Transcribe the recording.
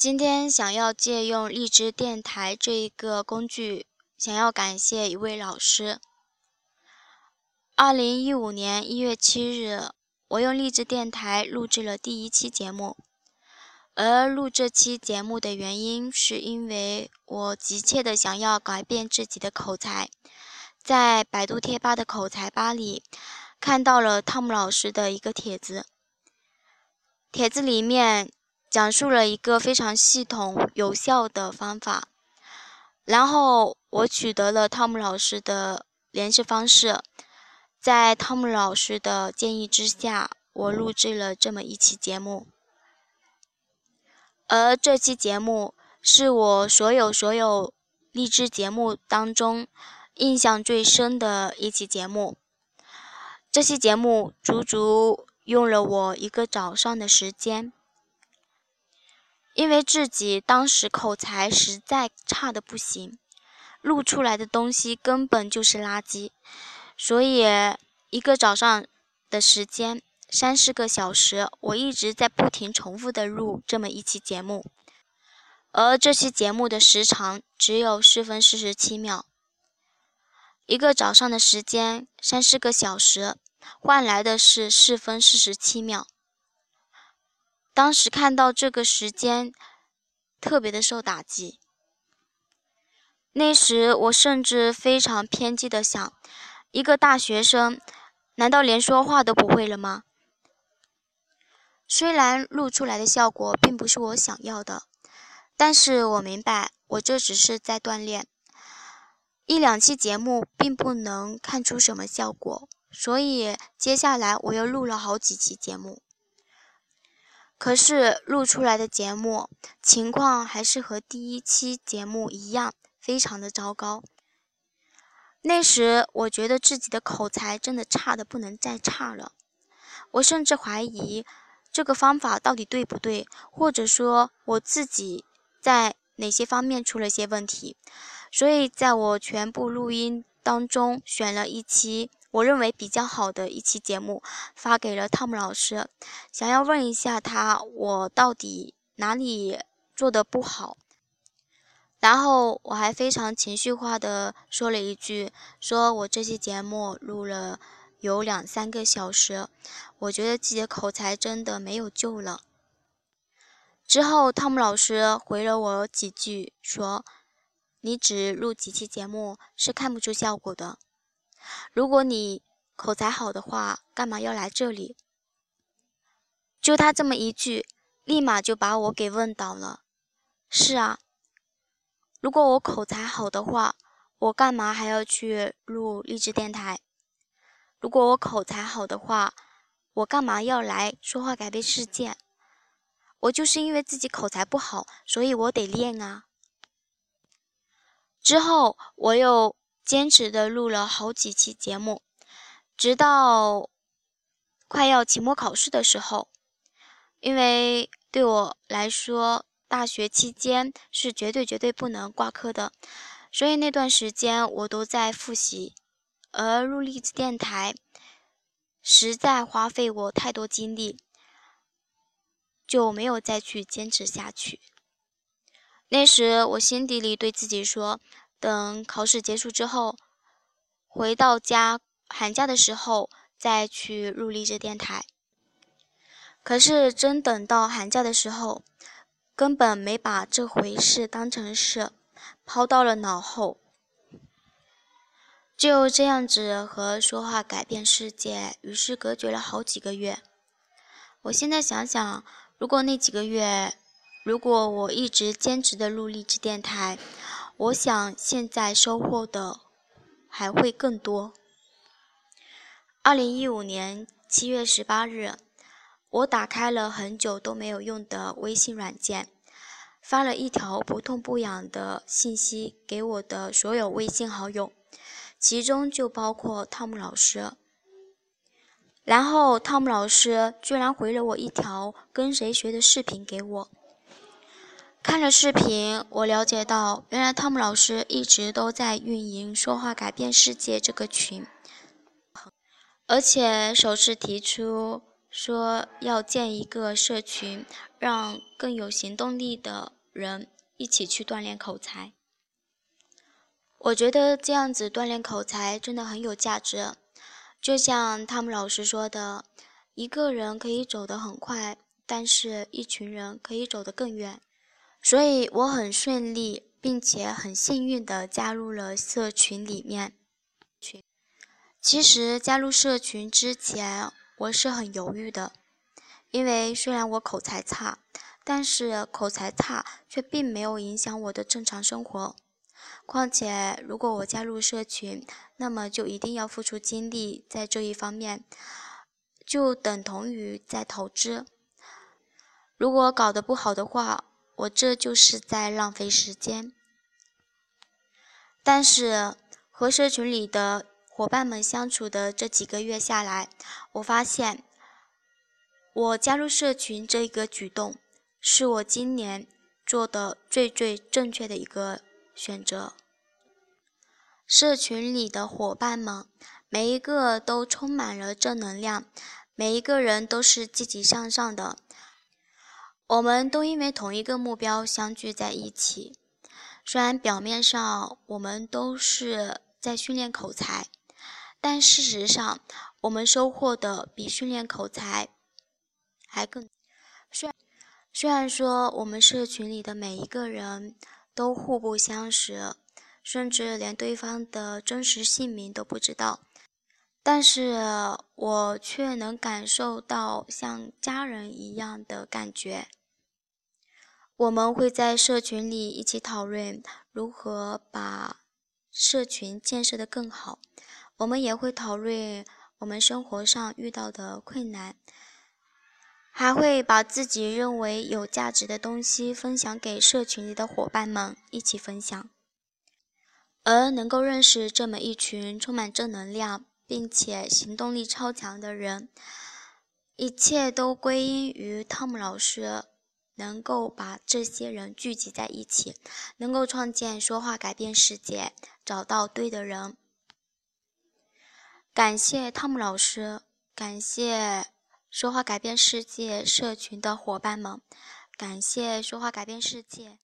今天想要借用荔枝电台这一个工具，想要感谢一位老师。二零一五年一月七日，我用荔枝电台录制了第一期节目。而录这期节目的原因，是因为我急切的想要改变自己的口才。在百度贴吧的口才吧里，看到了汤姆老师的一个帖子。帖子里面讲述了一个非常系统、有效的方法。然后我取得了汤姆老师的联系方式。在汤姆老师的建议之下，我录制了这么一期节目，而这期节目是我所有所有励志节目当中印象最深的一期节目。这期节目足足用了我一个早上的时间，因为自己当时口才实在差的不行，录出来的东西根本就是垃圾。所以，一个早上的时间，三四个小时，我一直在不停重复的录这么一期节目，而这期节目的时长只有四分四十七秒。一个早上的时间，三四个小时，换来的是四分四十七秒。当时看到这个时间，特别的受打击。那时，我甚至非常偏激的想。一个大学生，难道连说话都不会了吗？虽然录出来的效果并不是我想要的，但是我明白，我这只是在锻炼。一两期节目并不能看出什么效果，所以接下来我又录了好几期节目。可是录出来的节目情况还是和第一期节目一样，非常的糟糕。那时我觉得自己的口才真的差的不能再差了，我甚至怀疑这个方法到底对不对，或者说我自己在哪些方面出了些问题。所以在我全部录音当中选了一期我认为比较好的一期节目，发给了汤姆老师，想要问一下他我到底哪里做的不好。然后我还非常情绪化的说了一句：“说我这期节目录了有两三个小时，我觉得自己的口才真的没有救了。”之后汤姆老师回了我几句，说：“你只录几期节目是看不出效果的。如果你口才好的话，干嘛要来这里？”就他这么一句，立马就把我给问倒了。是啊。如果我口才好的话，我干嘛还要去录励志电台？如果我口才好的话，我干嘛要来说话改变世界？我就是因为自己口才不好，所以我得练啊。之后我又坚持的录了好几期节目，直到快要期末考试的时候，因为对我来说。大学期间是绝对绝对不能挂科的，所以那段时间我都在复习，而录励志电台实在花费我太多精力，就没有再去坚持下去。那时我心底里对自己说，等考试结束之后，回到家寒假的时候再去录励志电台。可是真等到寒假的时候。根本没把这回事当成事，抛到了脑后。就这样子和说话改变世界，与世隔绝了好几个月。我现在想想，如果那几个月，如果我一直坚持的录励志电台，我想现在收获的还会更多。二零一五年七月十八日。我打开了很久都没有用的微信软件，发了一条不痛不痒的信息给我的所有微信好友，其中就包括汤姆老师。然后汤姆老师居然回了我一条跟谁学的视频给我。看了视频，我了解到，原来汤姆老师一直都在运营“说话改变世界”这个群，而且首次提出。说要建一个社群，让更有行动力的人一起去锻炼口才。我觉得这样子锻炼口才真的很有价值。就像汤姆老师说的，一个人可以走得很快，但是一群人可以走得更远。所以我很顺利，并且很幸运地加入了社群里面。其实加入社群之前，我是很犹豫的，因为虽然我口才差，但是口才差却并没有影响我的正常生活。况且，如果我加入社群，那么就一定要付出精力在这一方面，就等同于在投资。如果搞得不好的话，我这就是在浪费时间，但是和社群里的伙伴们相处的这几个月下来，我发现我加入社群这一个举动是我今年做的最最正确的一个选择。社群里的伙伴们每一个都充满了正能量，每一个人都是积极向上的。我们都因为同一个目标相聚在一起，虽然表面上我们都是在训练口才，但事实上我们收获的比训练口才还更。虽然虽然说我们社群里的每一个人都互不相识，甚至连对方的真实姓名都不知道，但是我却能感受到像家人一样的感觉。我们会在社群里一起讨论如何把社群建设得更好。我们也会讨论我们生活上遇到的困难，还会把自己认为有价值的东西分享给社群里的伙伴们一起分享。而能够认识这么一群充满正能量并且行动力超强的人，一切都归因于汤姆老师。能够把这些人聚集在一起，能够创建说话改变世界，找到对的人。感谢汤姆老师，感谢说话改变世界社群的伙伴们，感谢说话改变世界。